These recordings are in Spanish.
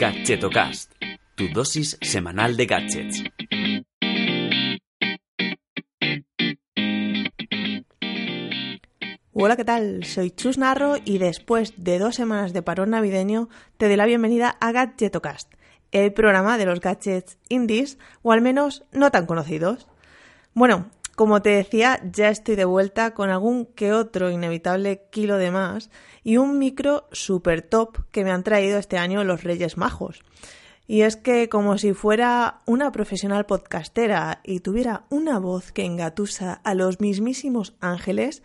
Gadgetocast, tu dosis semanal de gadgets. Hola, ¿qué tal? Soy Chus Narro y después de dos semanas de parón navideño te doy la bienvenida a Gadgetocast, el programa de los gadgets indies, o al menos no tan conocidos. Bueno, como te decía, ya estoy de vuelta con algún que otro inevitable kilo de más y un micro super top que me han traído este año los Reyes Majos. Y es que como si fuera una profesional podcastera y tuviera una voz que engatusa a los mismísimos ángeles,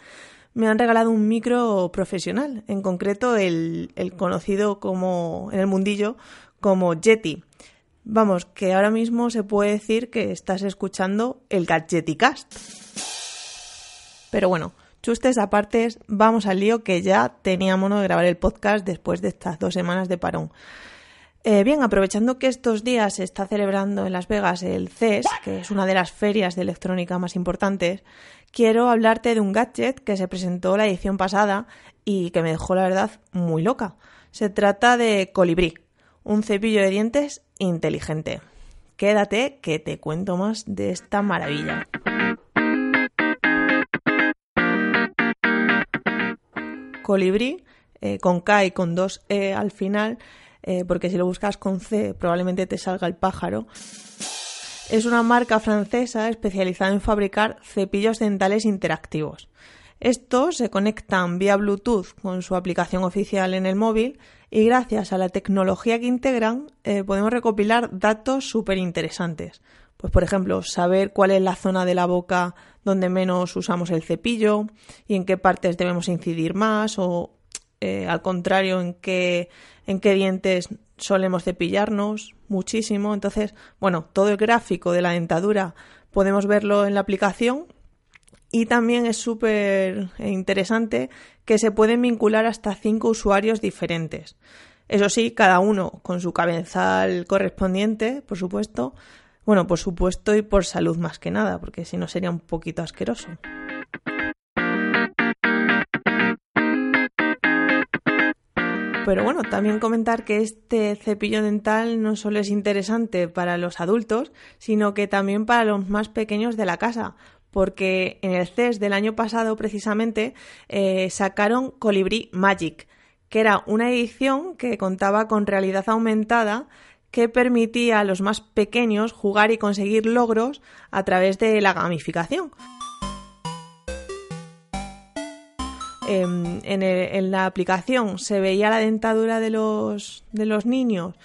me han regalado un micro profesional, en concreto el, el conocido como en el mundillo como Yeti. Vamos, que ahora mismo se puede decir que estás escuchando el Gadgeticast. Pero bueno, chustes aparte, vamos al lío que ya teníamos de grabar el podcast después de estas dos semanas de parón. Eh, bien, aprovechando que estos días se está celebrando en Las Vegas el CES, que es una de las ferias de electrónica más importantes, quiero hablarte de un gadget que se presentó la edición pasada y que me dejó la verdad muy loca. Se trata de Colibrí, un cepillo de dientes inteligente. Quédate que te cuento más de esta maravilla. Colibrí, eh, con K y con dos E al final, eh, porque si lo buscas con C probablemente te salga el pájaro. Es una marca francesa especializada en fabricar cepillos dentales interactivos. Estos se conectan vía Bluetooth con su aplicación oficial en el móvil y gracias a la tecnología que integran eh, podemos recopilar datos súper interesantes. Pues por ejemplo, saber cuál es la zona de la boca donde menos usamos el cepillo y en qué partes debemos incidir más o eh, al contrario en qué, en qué dientes solemos cepillarnos muchísimo. Entonces, bueno, todo el gráfico de la dentadura podemos verlo en la aplicación y también es súper interesante que se pueden vincular hasta cinco usuarios diferentes. Eso sí, cada uno con su cabezal correspondiente, por supuesto. Bueno, por supuesto y por salud más que nada, porque si no sería un poquito asqueroso. Pero bueno, también comentar que este cepillo dental no solo es interesante para los adultos, sino que también para los más pequeños de la casa, porque en el CES del año pasado precisamente eh, sacaron Colibrí Magic, que era una edición que contaba con realidad aumentada que permitía a los más pequeños jugar y conseguir logros a través de la gamificación. Em, en, la aplicación se veía la dentadura de los, niños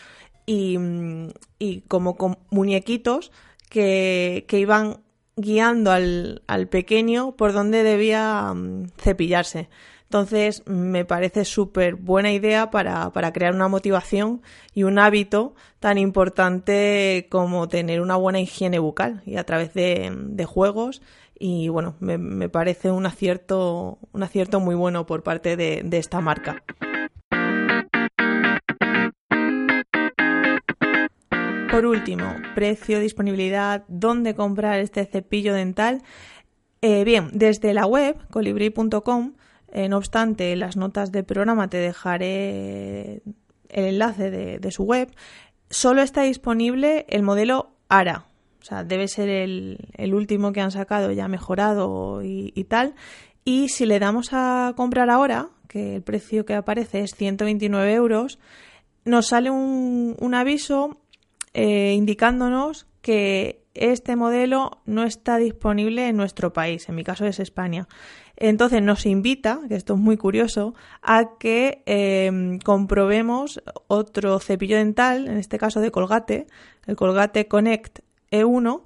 y, como con muñequitos que, que iban guiando al, al pequeño por dónde debía mm, cepillarse. Entonces, me parece súper buena idea para, para, crear una motivación y un hábito tan importante como tener una buena higiene bucal y a través de, de juegos. Y bueno, me, me, parece un acierto, un acierto muy bueno por parte de, de esta marca. Por último, precio, disponibilidad, dónde comprar este cepillo dental. Eh, bien, desde la web colibri.com, eh, no obstante, en las notas del programa te dejaré el enlace de, su web, solo está disponible el modelo ARA. O sea, debe ser el, último que han sacado ya mejorado y, y tal. Y si le damos a comprar ahora, que el precio que aparece es 129 euros, nos sale un, un aviso eh, indicándonos que este modelo no está disponible en nuestro país, en mi caso es España. Entonces nos invita, que esto es muy curioso, a que em, comprobemos otro cepillo dental, en este caso de Colgate, el Colgate Connect E1,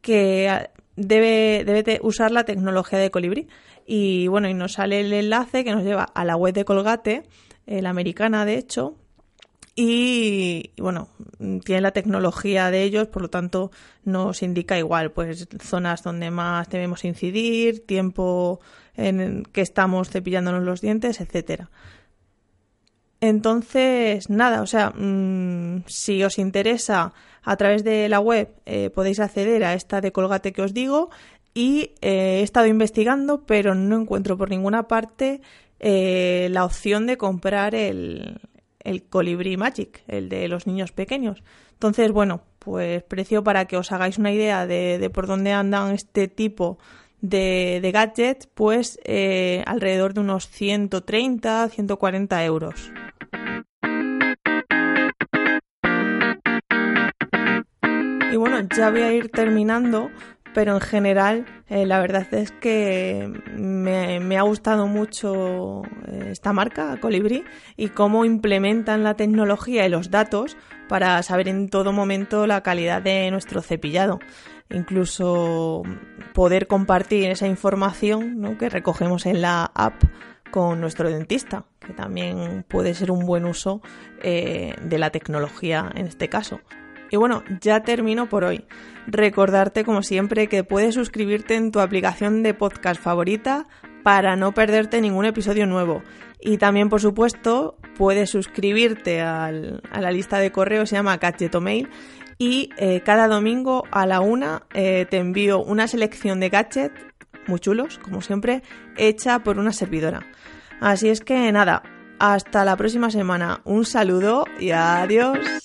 que ah, debe, usar la tecnología de Colibrí. Y bueno, y nos sale el enlace que nos lleva a la web de Colgate, la americana de hecho, y, bueno, tiene la tecnología de ellos, por lo tanto nos indica igual, pues zonas donde más debemos incidir, tiempo en que estamos cepillándonos los dientes, etcétera. Entonces, nada, o sea, mmm, si os interesa a través de la web eh, podéis acceder a esta de Colgate que os digo y eh, he estado investigando, pero no encuentro por ninguna parte eh, la opción de comprar el, el Colibri Magic, el de los niños pequeños. Entonces, bueno, pues precio para que os hagáis una idea de, por dónde andan este tipo de, de gadgets, pues eh, alrededor de unos 130, 140 euros. Y bueno, ya voy a ir terminando, pero en general eh, la verdad es que me, ha gustado mucho eh, esta marca, Colibri, y cómo implementan la tecnología y los datos para saber en todo momento la calidad de nuestro cepillado. Incluso poder compartir esa información que recogemos en la app con nuestro dentista, que también puede ser un buen uso eh, de la tecnología en este caso. Y bueno, ya termino por hoy. Recordarte, como siempre, que puedes suscribirte en tu aplicación de podcast favorita para no perderte ningún episodio nuevo. Y también, por supuesto, puedes suscribirte a la lista de correo, se llama Mail y eh, cada domingo a la una eh, te envío una selección de gadgets muy chulos, como siempre, hecha por una servidora. Así es que nada, hasta la próxima semana. Un saludo y adiós.